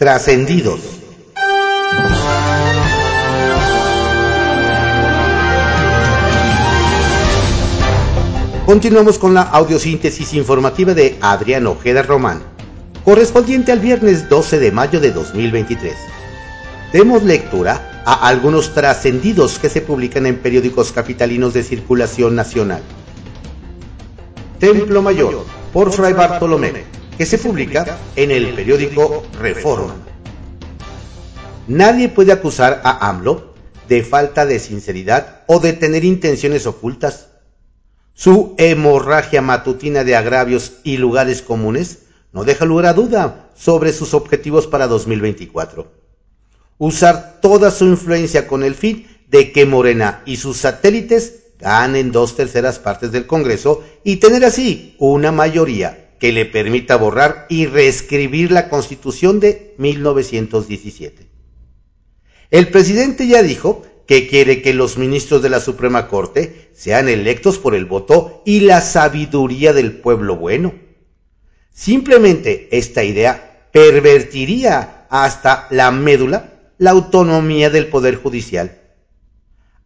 Trascendidos. Continuamos con la audiosíntesis informativa de Adrián Ojeda Román, correspondiente al viernes 12 de mayo de 2023. Demos lectura a algunos trascendidos que se publican en periódicos capitalinos de circulación nacional. Templo Mayor, por Fray Bartolomé, que se publica en el periódico Reforma. Nadie puede acusar a AMLO de falta de sinceridad o de tener intenciones ocultas su hemorragia matutina de agravios y lugares comunes no deja lugar a duda sobre sus objetivos para 2024. Usar toda su influencia con el fin de que Morena y sus satélites ganen dos terceras partes del Congreso y tener así una mayoría que le permita borrar y reescribir la Constitución de 1917. El presidente ya dijo que quiere que los ministros de la Suprema Corte sean electos por el voto y la sabiduría del pueblo bueno. Simplemente esta idea pervertiría hasta la médula la autonomía del Poder Judicial.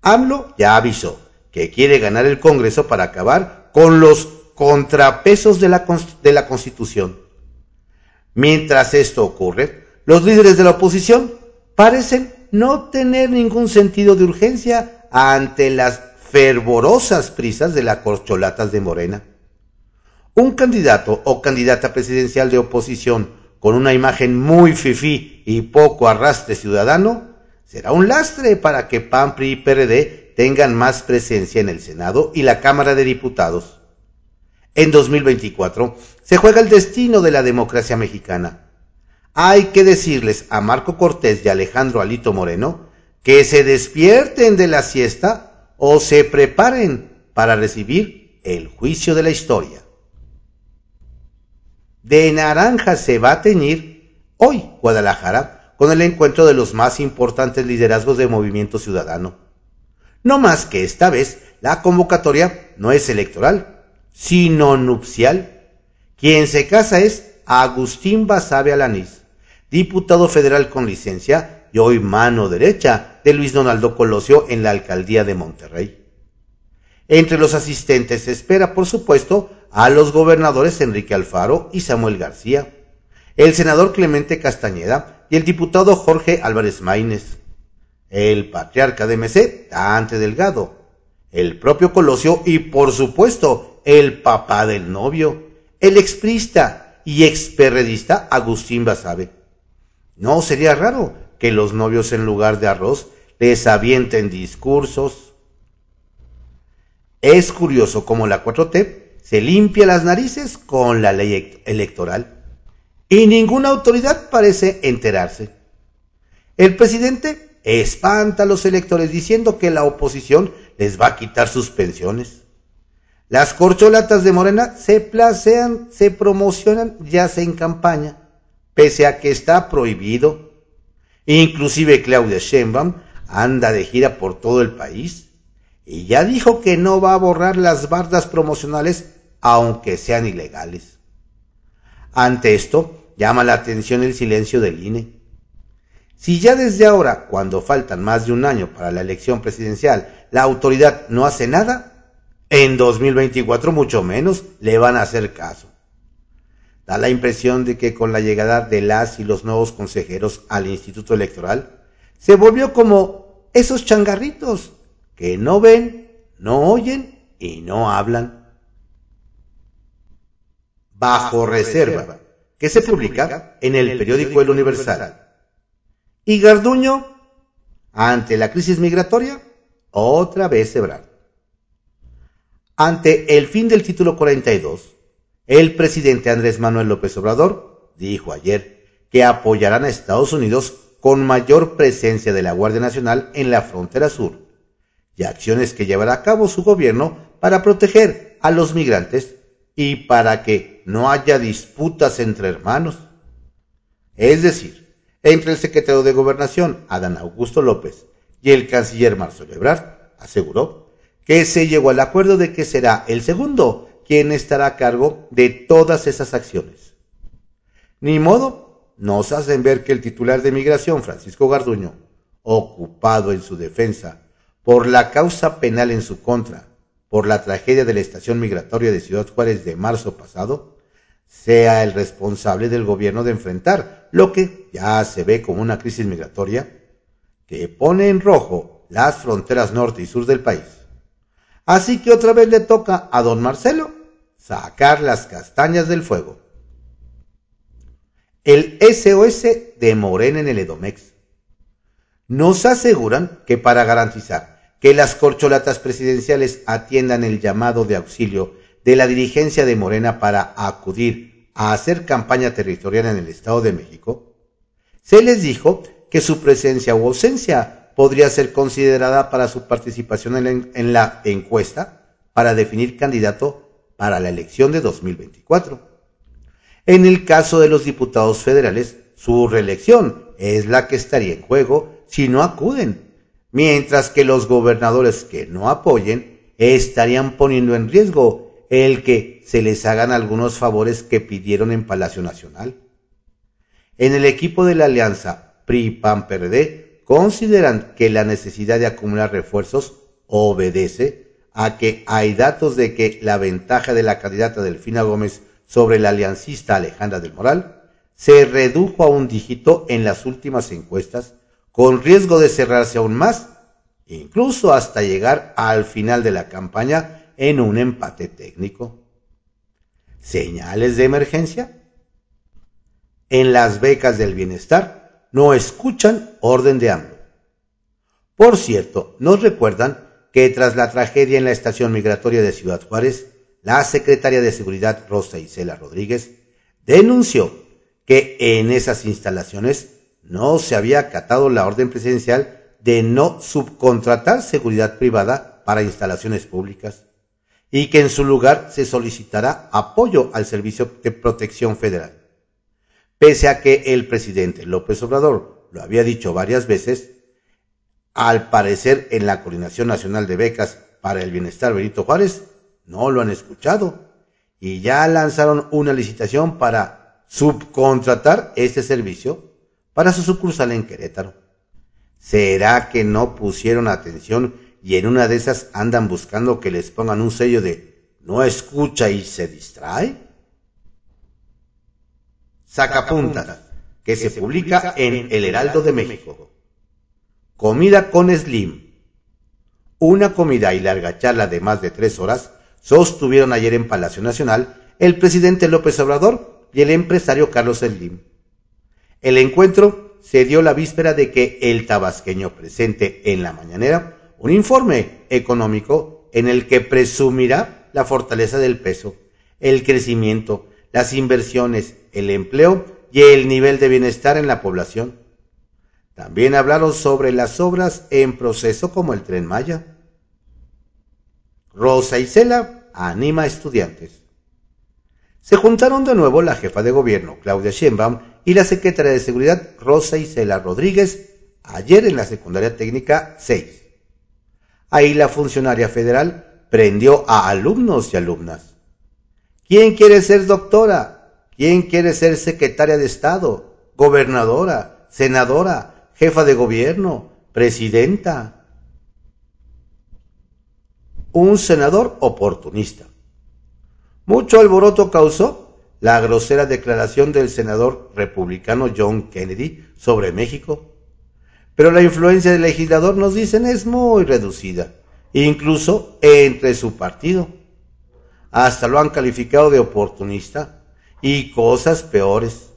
AMLO ya avisó que quiere ganar el Congreso para acabar con los contrapesos de la, de la Constitución. Mientras esto ocurre, los líderes de la oposición parecen no tener ningún sentido de urgencia ante las fervorosas prisas de las corcholatas de Morena. Un candidato o candidata presidencial de oposición con una imagen muy fifí y poco arrastre ciudadano será un lastre para que PAN, y PRD tengan más presencia en el Senado y la Cámara de Diputados. En 2024 se juega el destino de la democracia mexicana hay que decirles a Marco Cortés y Alejandro Alito Moreno que se despierten de la siesta o se preparen para recibir el juicio de la historia. De naranja se va a teñir hoy Guadalajara con el encuentro de los más importantes liderazgos del movimiento ciudadano. No más que esta vez la convocatoria no es electoral, sino nupcial. Quien se casa es Agustín Basabe Alanís diputado federal con licencia y hoy mano derecha de Luis Donaldo Colosio en la alcaldía de Monterrey. Entre los asistentes se espera, por supuesto, a los gobernadores Enrique Alfaro y Samuel García, el senador Clemente Castañeda y el diputado Jorge Álvarez Maínez, el patriarca de MC, Dante Delgado, el propio Colosio y, por supuesto, el papá del novio, el exprista y experredista Agustín Basabe. No sería raro que los novios en lugar de arroz les avienten discursos. Es curioso cómo la 4T se limpia las narices con la ley electoral y ninguna autoridad parece enterarse. El presidente espanta a los electores diciendo que la oposición les va a quitar sus pensiones. Las corcholatas de Morena se placean, se promocionan ya sea en campaña pese a que está prohibido. Inclusive Claudia Sheinbaum anda de gira por todo el país y ya dijo que no va a borrar las bardas promocionales aunque sean ilegales. Ante esto, llama la atención el silencio del INE. Si ya desde ahora, cuando faltan más de un año para la elección presidencial, la autoridad no hace nada, en 2024 mucho menos le van a hacer caso. Da la impresión de que con la llegada de las y los nuevos consejeros al Instituto Electoral, se volvió como esos changarritos que no ven, no oyen y no hablan. Bajo reserva, que se publica en el periódico El Universal. Y Garduño, ante la crisis migratoria, otra vez Ebrard. Ante el fin del título 42, el presidente Andrés Manuel López Obrador dijo ayer que apoyarán a Estados Unidos con mayor presencia de la Guardia Nacional en la frontera sur y acciones que llevará a cabo su gobierno para proteger a los migrantes y para que no haya disputas entre hermanos. Es decir, entre el secretario de Gobernación, Adán Augusto López, y el canciller Marcelo Ebrard, aseguró que se llegó al acuerdo de que será el segundo quien estará a cargo de todas esas acciones. Ni modo nos hacen ver que el titular de migración, Francisco Garduño, ocupado en su defensa por la causa penal en su contra, por la tragedia de la estación migratoria de Ciudad Juárez de marzo pasado, sea el responsable del gobierno de enfrentar lo que ya se ve como una crisis migratoria que pone en rojo las fronteras norte y sur del país. Así que otra vez le toca a don Marcelo sacar las castañas del fuego. El SOS de Morena en el Edomex. Nos aseguran que para garantizar que las corcholatas presidenciales atiendan el llamado de auxilio de la dirigencia de Morena para acudir a hacer campaña territorial en el Estado de México, se les dijo que su presencia o ausencia podría ser considerada para su participación en la, encuesta para definir candidato para la elección de 2024. En el caso de los diputados federales, su reelección es la que estaría en juego si no acuden, mientras que los gobernadores que no apoyen estarían poniendo en riesgo el que se les hagan algunos favores que pidieron en Palacio Nacional. En el equipo de la alianza PRI-PAN-PRD consideran que la necesidad de acumular refuerzos obedece a que hay datos de que la ventaja de la candidata Delfina Gómez sobre la aliancista Alejandra del Moral se redujo a un dígito en las últimas encuestas, con riesgo de cerrarse aún más, incluso hasta llegar al final de la campaña en un empate técnico. ¿Señales de emergencia? En las becas del bienestar no escuchan orden de hambre. Por cierto, nos recuerdan que tras la tragedia en la estación migratoria de Ciudad Juárez, la secretaria de Seguridad Rosa Isela Rodríguez denunció que en esas instalaciones no se había acatado la orden presidencial de no subcontratar seguridad privada para instalaciones públicas y que en su lugar se solicitará apoyo al Servicio de Protección Federal. Pese a que el presidente López Obrador lo había dicho varias veces, al parecer, en la Coordinación Nacional de Becas para el Bienestar Benito Juárez, no lo han escuchado y ya lanzaron una licitación para subcontratar este servicio para su sucursal en Querétaro. ¿Será que no pusieron atención y en una de esas andan buscando que les pongan un sello de no escucha y se distrae? Sacapuntas, que se publica en El Heraldo de México. Comida con Slim. Una comida y larga charla de más de tres horas sostuvieron ayer en Palacio Nacional el presidente López Obrador y el empresario Carlos Slim. El encuentro se dio la víspera de que el tabasqueño presente en la mañanera un informe económico en el que presumirá la fortaleza del peso, el crecimiento, las inversiones, el empleo y el nivel de bienestar en la población también hablaron sobre las obras en proceso como el tren Maya. Rosa Isela anima a estudiantes. Se juntaron de nuevo la jefa de gobierno, Claudia Sheinbaum, y la secretaria de Seguridad, Rosa Isela Rodríguez, ayer en la secundaria técnica 6. Ahí la funcionaria federal prendió a alumnos y alumnas. ¿Quién quiere ser doctora? ¿Quién quiere ser secretaria de Estado? ¿Gobernadora? ¿Senadora? jefa de gobierno, presidenta, un senador oportunista. Mucho alboroto causó la grosera declaración del senador republicano John Kennedy sobre México, pero la influencia del legislador, nos dicen, es muy reducida, incluso entre su partido. Hasta lo han calificado de oportunista y cosas peores.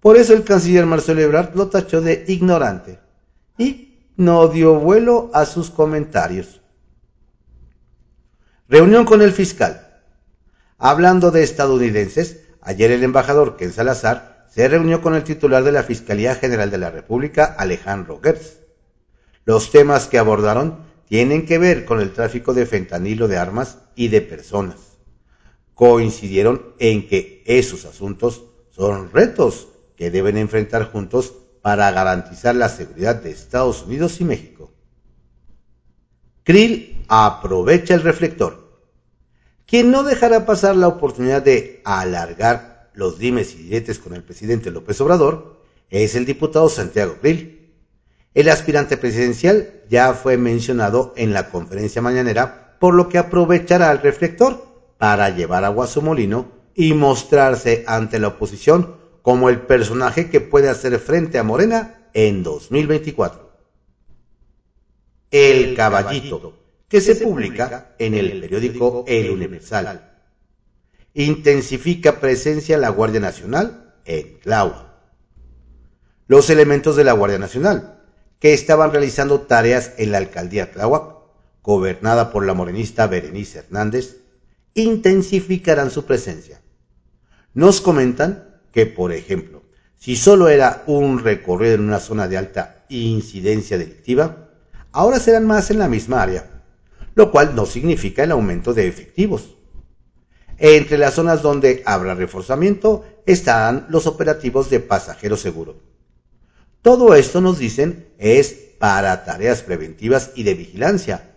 Por eso el canciller Marcelo Ebrard lo tachó de ignorante y no dio vuelo a sus comentarios. Reunión con el fiscal. Hablando de estadounidenses, ayer el embajador Ken Salazar se reunió con el titular de la Fiscalía General de la República, Alejandro Gertz. Los temas que abordaron tienen que ver con el tráfico de fentanilo de armas y de personas. Coincidieron en que esos asuntos son retos que deben enfrentar juntos para garantizar la seguridad de Estados Unidos y México. Krill aprovecha el reflector. Quien no dejará pasar la oportunidad de alargar los dimes y diretes con el presidente López Obrador es el diputado Santiago Grill. El aspirante presidencial ya fue mencionado en la conferencia mañanera, por lo que aprovechará el reflector para llevar agua a su molino y mostrarse ante la oposición como el personaje que puede hacer frente a Morena en 2024. El Caballito, que se publica en el periódico El Universal. Intensifica presencia la Guardia Nacional en Tláhuac. Los elementos de la Guardia Nacional, que estaban realizando tareas en la alcaldía Tláhuac, gobernada por la morenista Berenice Hernández, intensificarán su presencia. Nos comentan que, por ejemplo, si solo era un recorrido en una zona de alta incidencia delictiva, ahora serán más en la misma área, lo cual no significa el aumento de efectivos. Entre las zonas donde habrá reforzamiento estarán los operativos de pasajero seguro. Todo esto nos dicen es para tareas preventivas y de vigilancia,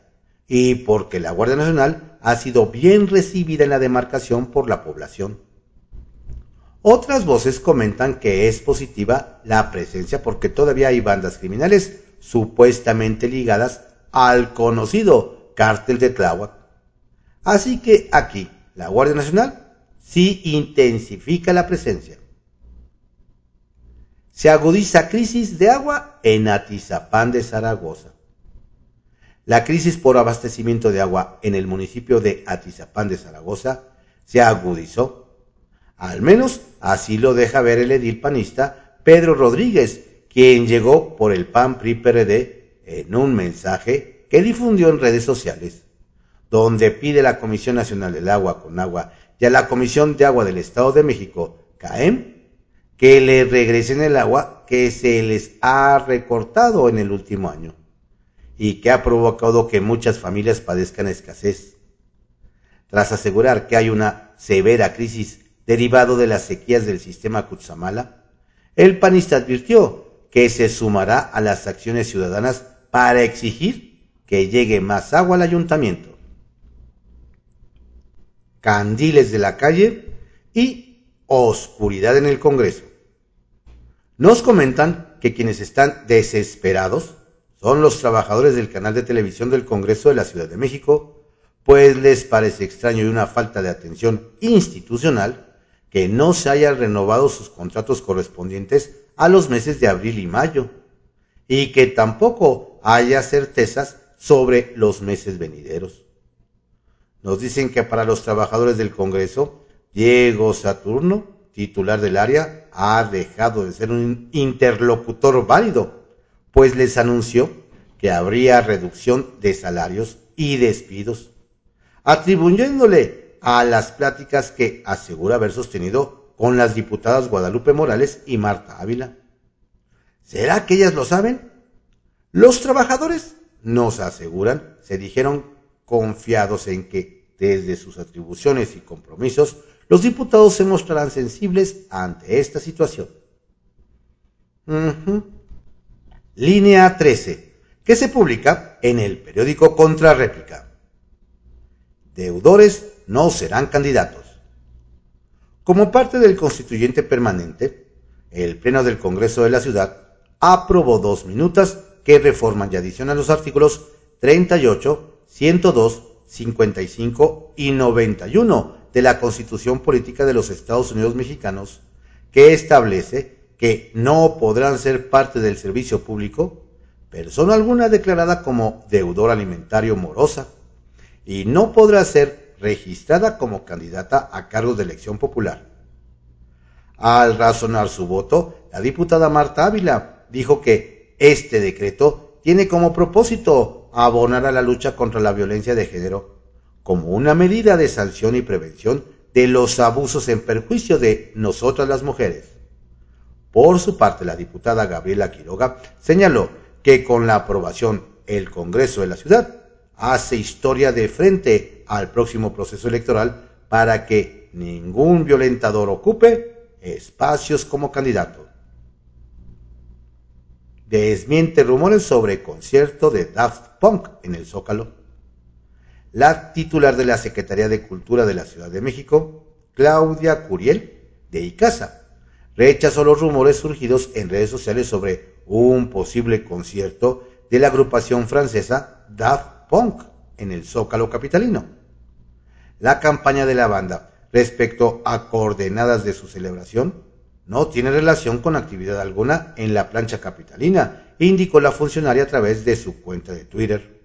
y porque la Guardia Nacional ha sido bien recibida en la demarcación por la población. Otras voces comentan que es positiva la presencia porque todavía hay bandas criminales supuestamente ligadas al conocido cártel de Tláhuac. Así que aquí la Guardia Nacional sí intensifica la presencia. Se agudiza crisis de agua en Atizapán de Zaragoza. La crisis por abastecimiento de agua en el municipio de Atizapán de Zaragoza se agudizó. Al menos así lo deja ver el edil panista Pedro Rodríguez, quien llegó por el PAN PRI en un mensaje que difundió en redes sociales, donde pide a la Comisión Nacional del Agua con Agua y a la Comisión de Agua del Estado de México, CAEM, que le regresen el agua que se les ha recortado en el último año y que ha provocado que muchas familias padezcan escasez. Tras asegurar que hay una severa crisis derivado de las sequías del sistema Cutzamala, el panista advirtió que se sumará a las acciones ciudadanas para exigir que llegue más agua al ayuntamiento. Candiles de la calle y oscuridad en el Congreso. Nos comentan que quienes están desesperados son los trabajadores del canal de televisión del Congreso de la Ciudad de México, pues les parece extraño y una falta de atención institucional que no se hayan renovado sus contratos correspondientes a los meses de abril y mayo, y que tampoco haya certezas sobre los meses venideros. Nos dicen que para los trabajadores del Congreso, Diego Saturno, titular del área, ha dejado de ser un interlocutor válido pues les anunció que habría reducción de salarios y despidos, atribuyéndole a las pláticas que asegura haber sostenido con las diputadas Guadalupe Morales y Marta Ávila. ¿Será que ellas lo saben? Los trabajadores nos aseguran, se dijeron confiados en que desde sus atribuciones y compromisos los diputados se mostrarán sensibles ante esta situación. Línea 13, que se publica en el periódico Contrarréplica. Deudores no serán candidatos. Como parte del constituyente permanente, el Pleno del Congreso de la Ciudad aprobó dos minutas que reforman y adicionan los artículos 38, 102, 55 y 91 de la Constitución Política de los Estados Unidos Mexicanos, que establece que no podrán ser parte del servicio público persona alguna declarada como deudor alimentario morosa y no podrá ser registrada como candidata a cargos de elección popular. Al razonar su voto, la diputada Marta Ávila dijo que este decreto tiene como propósito abonar a la lucha contra la violencia de género como una medida de sanción y prevención de los abusos en perjuicio de nosotras las mujeres. Por su parte, la diputada Gabriela Quiroga señaló que con la aprobación el Congreso de la ciudad hace historia de frente al próximo proceso electoral para que ningún violentador ocupe espacios como candidato. Desmiente rumores sobre concierto de Daft Punk en el Zócalo. La titular de la Secretaría de Cultura de la Ciudad de México, Claudia Curiel, de Icaza. Rechazó los rumores surgidos en redes sociales sobre un posible concierto de la agrupación francesa Daft Punk en el Zócalo capitalino. La campaña de la banda respecto a coordenadas de su celebración no tiene relación con actividad alguna en la plancha capitalina, indicó la funcionaria a través de su cuenta de Twitter.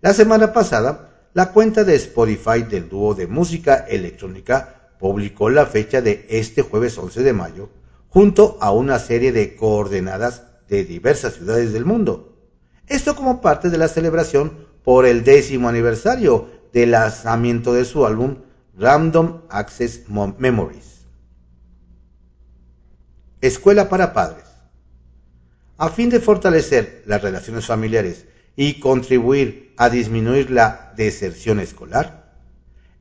La semana pasada, la cuenta de Spotify del dúo de música electrónica publicó la fecha de este jueves 11 de mayo, junto a una serie de coordenadas de diversas ciudades del mundo. Esto como parte de la celebración por el décimo aniversario del lanzamiento de su álbum Random Access Memories. Escuela para padres. A fin de fortalecer las relaciones familiares y contribuir a disminuir la deserción escolar,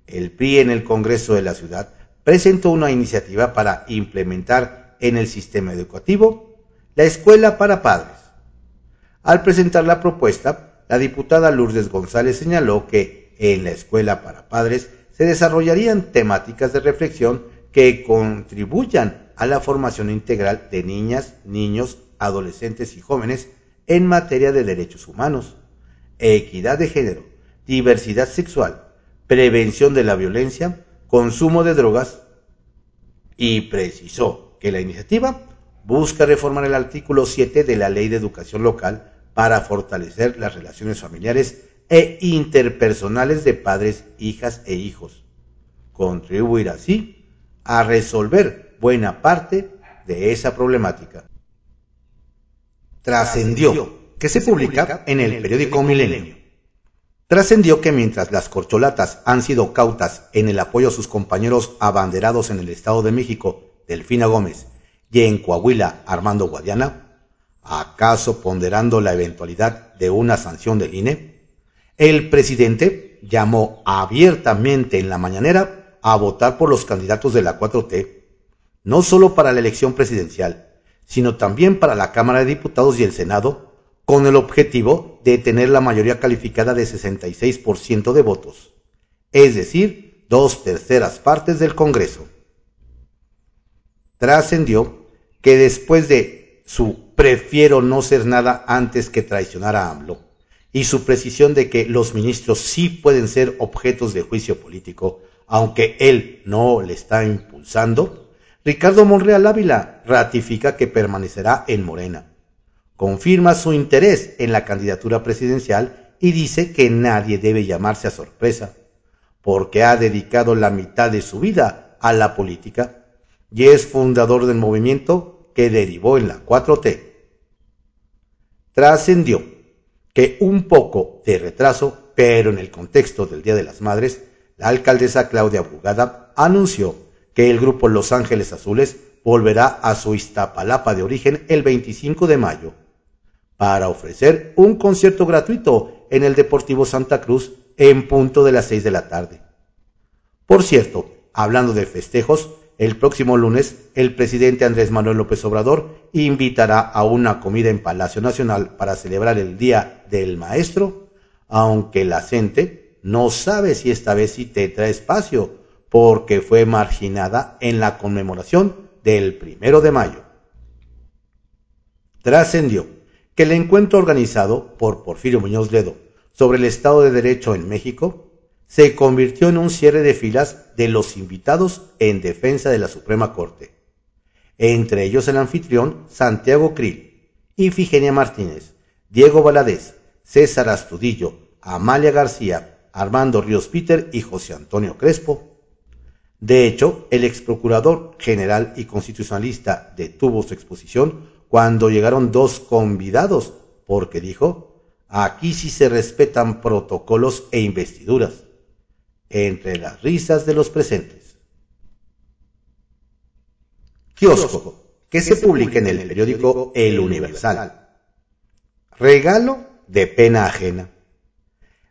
el PRI en el Congreso de la Ciudad presentó una iniciativa para implementar en el sistema educativo la escuela para padres. Al presentar la propuesta, la diputada Lourdes González señaló que en la escuela para padres se desarrollarían temáticas de reflexión que contribuyan a la formación integral de niñas, niños, adolescentes y jóvenes en materia de derechos humanos, equidad de género, diversidad sexual, prevención de la violencia, consumo de drogas y precisó que la iniciativa busca reformar el artículo 7 de la Ley de Educación Local para fortalecer las relaciones familiares e interpersonales de padres, hijas e hijos. Contribuir así a resolver buena parte de esa problemática. Trascendió que se publica en el periódico Milenio. Trascendió que mientras las corcholatas han sido cautas en el apoyo a sus compañeros abanderados en el Estado de México, Delfina Gómez, y en Coahuila, Armando Guadiana, ¿acaso ponderando la eventualidad de una sanción del INE? El presidente llamó abiertamente en la mañanera a votar por los candidatos de la 4T, no solo para la elección presidencial, sino también para la Cámara de Diputados y el Senado, con el objetivo de tener la mayoría calificada de 66% de votos, es decir, dos terceras partes del Congreso. Trascendió que después de su prefiero no ser nada antes que traicionar a AMLO y su precisión de que los ministros sí pueden ser objetos de juicio político, aunque él no le está impulsando, Ricardo Monreal Ávila ratifica que permanecerá en Morena confirma su interés en la candidatura presidencial y dice que nadie debe llamarse a sorpresa, porque ha dedicado la mitad de su vida a la política y es fundador del movimiento que derivó en la 4T. Trascendió que un poco de retraso, pero en el contexto del Día de las Madres, la alcaldesa Claudia Brugada anunció que el grupo Los Ángeles Azules volverá a su Iztapalapa de origen el 25 de mayo para ofrecer un concierto gratuito en el Deportivo Santa Cruz en punto de las 6 de la tarde. Por cierto, hablando de festejos, el próximo lunes el presidente Andrés Manuel López Obrador invitará a una comida en Palacio Nacional para celebrar el Día del Maestro, aunque la gente no sabe si esta vez sí tendrá espacio, porque fue marginada en la conmemoración del primero de mayo. Trascendió que el encuentro organizado por Porfirio Muñoz Ledo sobre el Estado de Derecho en México se convirtió en un cierre de filas de los invitados en defensa de la Suprema Corte, entre ellos el anfitrión Santiago Krill, Ifigenia Martínez, Diego Valadez, César Astudillo, Amalia García, Armando Ríos Peter y José Antonio Crespo. De hecho, el ex procurador general y constitucionalista detuvo su exposición cuando llegaron dos convidados, porque dijo, aquí sí se respetan protocolos e investiduras, entre las risas de los presentes. Kiosco, que se publica en el periódico El Universal. Regalo de pena ajena.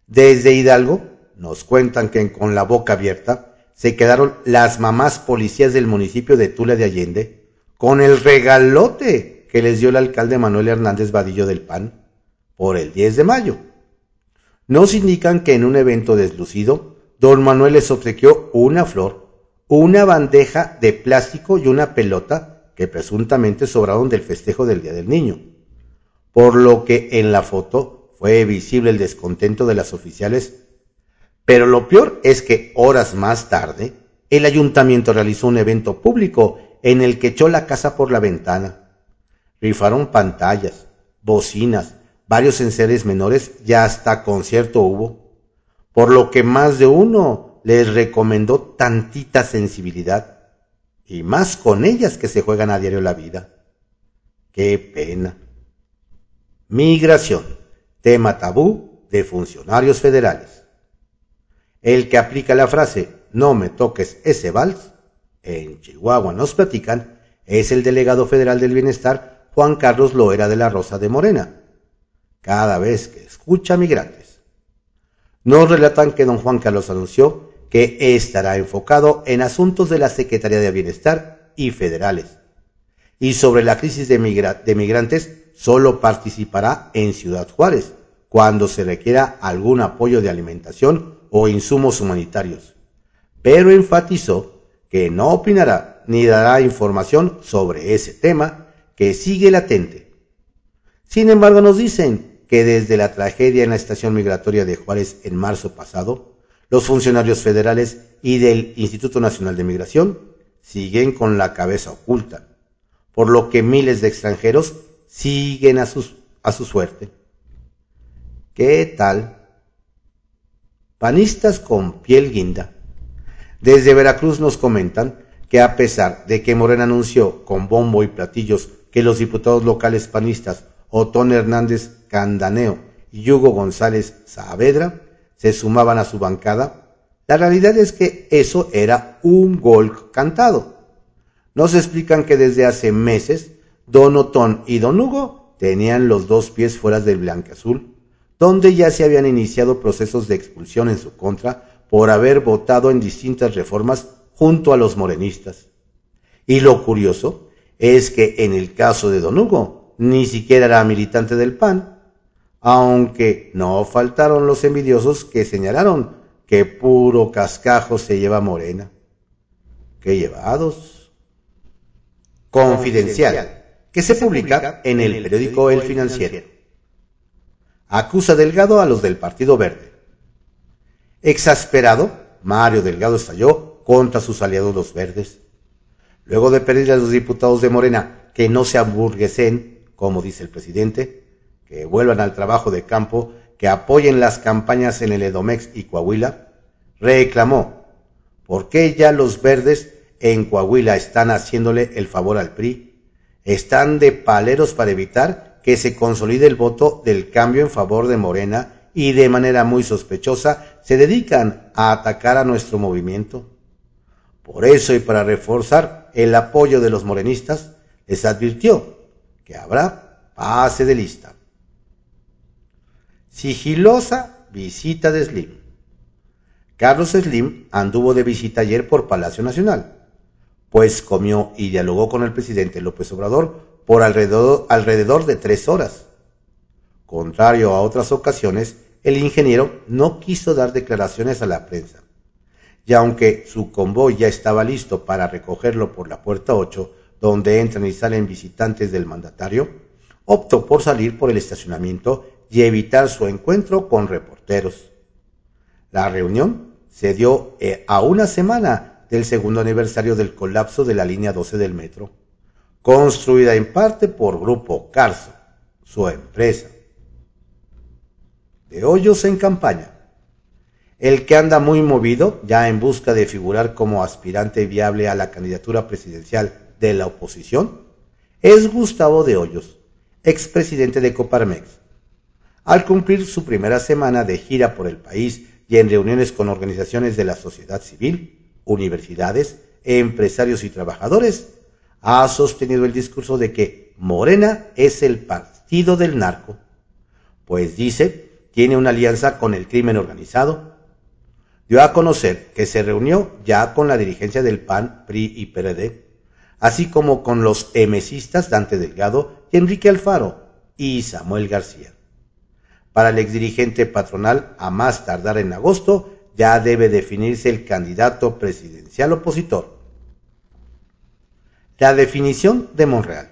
Desde Hidalgo nos cuentan que con la boca abierta se quedaron las mamás policías del municipio de Tula de Allende con el regalote que les dio el alcalde Manuel Hernández Vadillo del PAN por el 10 de mayo. Nos indican que en un evento deslucido, don Manuel les obsequió una flor, una bandeja de plástico y una pelota que presuntamente sobraron del festejo del Día del Niño, por lo que en la foto fue visible el descontento de las oficiales. Pero lo peor es que horas más tarde, el ayuntamiento realizó un evento público en el que echó la casa por la ventana. Rifaron pantallas, bocinas, varios enseres menores y hasta concierto hubo, por lo que más de uno les recomendó tantita sensibilidad, y más con ellas que se juegan a diario la vida. Qué pena. Migración, tema tabú de funcionarios federales. El que aplica la frase no me toques ese vals, en Chihuahua nos platican, es el delegado federal del bienestar Juan Carlos Loera de la Rosa de Morena. Cada vez que escucha migrantes. Nos relatan que don Juan Carlos anunció que estará enfocado en asuntos de la Secretaría de Bienestar y federales. Y sobre la crisis de, migrantes, solo participará en Ciudad Juárez, cuando se requiera algún apoyo de alimentación o insumos humanitarios. Pero enfatizó que no opinará ni dará información sobre ese tema que sigue latente. Sin embargo, nos dicen que desde la tragedia en la estación migratoria de Juárez en marzo pasado, los funcionarios federales y del Instituto Nacional de Migración siguen con la cabeza oculta, por lo que miles de extranjeros siguen a, a su suerte. ¿Qué tal? Panistas con piel guinda. Desde Veracruz nos comentan que a pesar de que Morena anunció con bombo y platillos que los diputados locales panistas Otón Hernández Candaneo y Hugo González Saavedra se sumaban a su bancada, la realidad es que eso era un gol cantado. Nos explican que desde hace meses Don Otón y Don Hugo tenían los dos pies fuera del azul, donde ya se habían iniciado procesos de expulsión en su contra por haber votado en distintas reformas junto a los morenistas. Y lo curioso es que en el caso de Don Hugo, ni siquiera era militante del PAN, aunque no faltaron los envidiosos que señalaron que puro cascajo se lleva Morena. ¡Qué llevados! Confidencial, que se publica en el periódico El Financiero. Acusa Delgado a los del Partido Verde. Exasperado, Mario Delgado estalló contra sus aliados los verdes. Luego de pedirle a los diputados de Morena que no se hamburguesen, como dice el presidente, que vuelvan al trabajo de campo, que apoyen las campañas en el Edomex y Coahuila, reclamó, ¿por qué ya los verdes en Coahuila están haciéndole el favor al PRI? Están de paleros para evitar que se consolide el voto del cambio en favor de Morena y de manera muy sospechosa se dedican a atacar a nuestro movimiento. Por eso y para reforzar el apoyo de los morenistas, les advirtió que habrá pase de lista. Sigilosa visita de Slim. Carlos Slim anduvo de visita ayer por Palacio Nacional, pues comió y dialogó con el presidente López Obrador por alrededor, alrededor de tres horas. Contrario a otras ocasiones, el ingeniero no quiso dar declaraciones a la prensa. Y aunque su convoy ya estaba listo para recogerlo por la puerta 8, donde entran y salen visitantes del mandatario, optó por salir por el estacionamiento y evitar su encuentro con reporteros. La reunión se dio eh, a una semana del segundo aniversario del colapso de la línea 12 del metro, construida en parte por Grupo Carso, su empresa. De hoyos en campaña. El que anda muy movido, ya en busca de figurar como aspirante viable a la candidatura presidencial de la oposición, es Gustavo de Hoyos, expresidente de Coparmex, al cumplir su primera semana de gira por el país y en reuniones con organizaciones de la sociedad civil, universidades, empresarios y trabajadores, ha sostenido el discurso de que Morena es el partido del narco, pues dice tiene una alianza con el crimen organizado. Dio a conocer que se reunió ya con la dirigencia del PAN, PRI y PRD, así como con los emesistas Dante Delgado y Enrique Alfaro y Samuel García. Para el exdirigente patronal, a más tardar en agosto, ya debe definirse el candidato presidencial opositor. La definición de Monreal.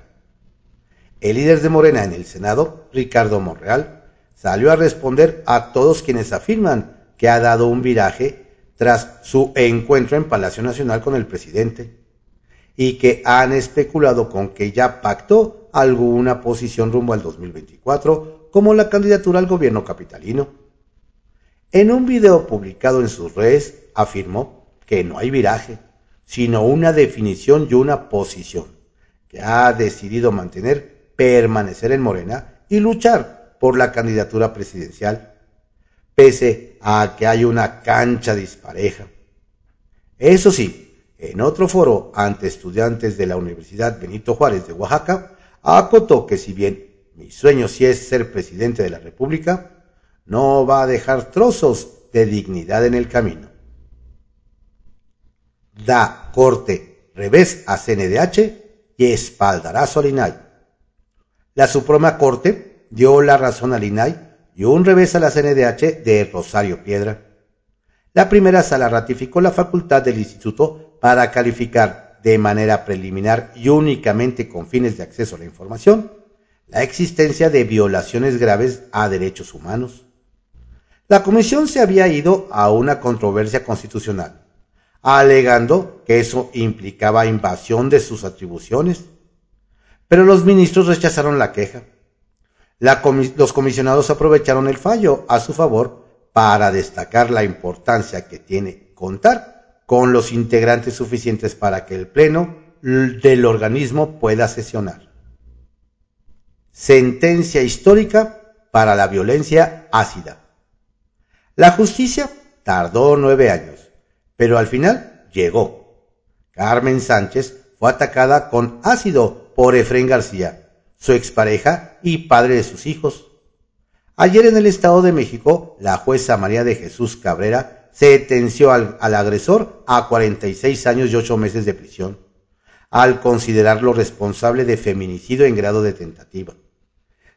El líder de Morena en el Senado, Ricardo Monreal, salió a responder a todos quienes afirman que ha dado un viraje tras su encuentro en Palacio Nacional con el presidente y que han especulado con que ya pactó alguna posición rumbo al 2024 como la candidatura al gobierno capitalino. En un video publicado en sus redes afirmó que no hay viraje, sino una definición y una posición, que ha decidido mantener, permanecer en Morena y luchar por la candidatura presidencial, pese a que hay una cancha dispareja. Eso sí, en otro foro ante estudiantes de la Universidad Benito Juárez de Oaxaca, acotó que si bien mi sueño sí es ser presidente de la República, no va a dejar trozos de dignidad en el camino. Da corte revés a CNDH y espaldarazo al INAI. La Suprema Corte dio la razón al INAI y un revés a la CNDH de Rosario Piedra. La primera sala ratificó la facultad del instituto para calificar de manera preliminar y únicamente con fines de acceso a la información la existencia de violaciones graves a derechos humanos. La comisión se había ido a una controversia constitucional, alegando que eso implicaba invasión de sus atribuciones, pero los ministros rechazaron la queja. Los comisionados aprovecharon el fallo a su favor para destacar la importancia que tiene contar con los integrantes suficientes para que el Pleno del organismo pueda sesionar. Sentencia histórica para la violencia ácida. La justicia tardó nueve años, pero al final llegó. Carmen Sánchez fue atacada con ácido por Efraín García, su expareja y padre de sus hijos. Ayer en el Estado de México, la jueza María de Jesús Cabrera sentenció al, al agresor a 46 años y 8 meses de prisión, al considerarlo responsable de feminicidio en grado de tentativa.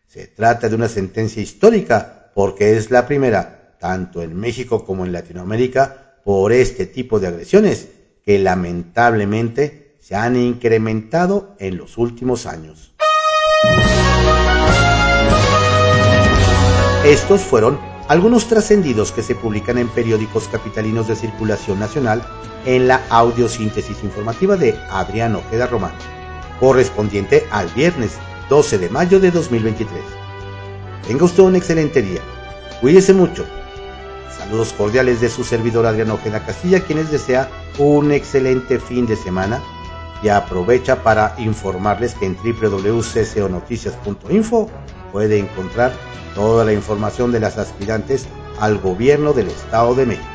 Se trata de una sentencia histórica porque es la primera, tanto en México como en Latinoamérica, por este tipo de agresiones que lamentablemente se han incrementado en los últimos años. Estos fueron algunos trascendidos que se publican en periódicos capitalinos de circulación nacional en la audiosíntesis informativa de Adrián Ojeda Román, correspondiente al viernes 12 de mayo de 2023. Tenga usted un excelente día. Cuídese mucho. Saludos cordiales de su servidor Adrián Ojeda Castilla, quienes desea un excelente fin de semana y aprovecha para informarles que en www.cconoticias.info puede encontrar toda la información de las aspirantes al gobierno del Estado de México.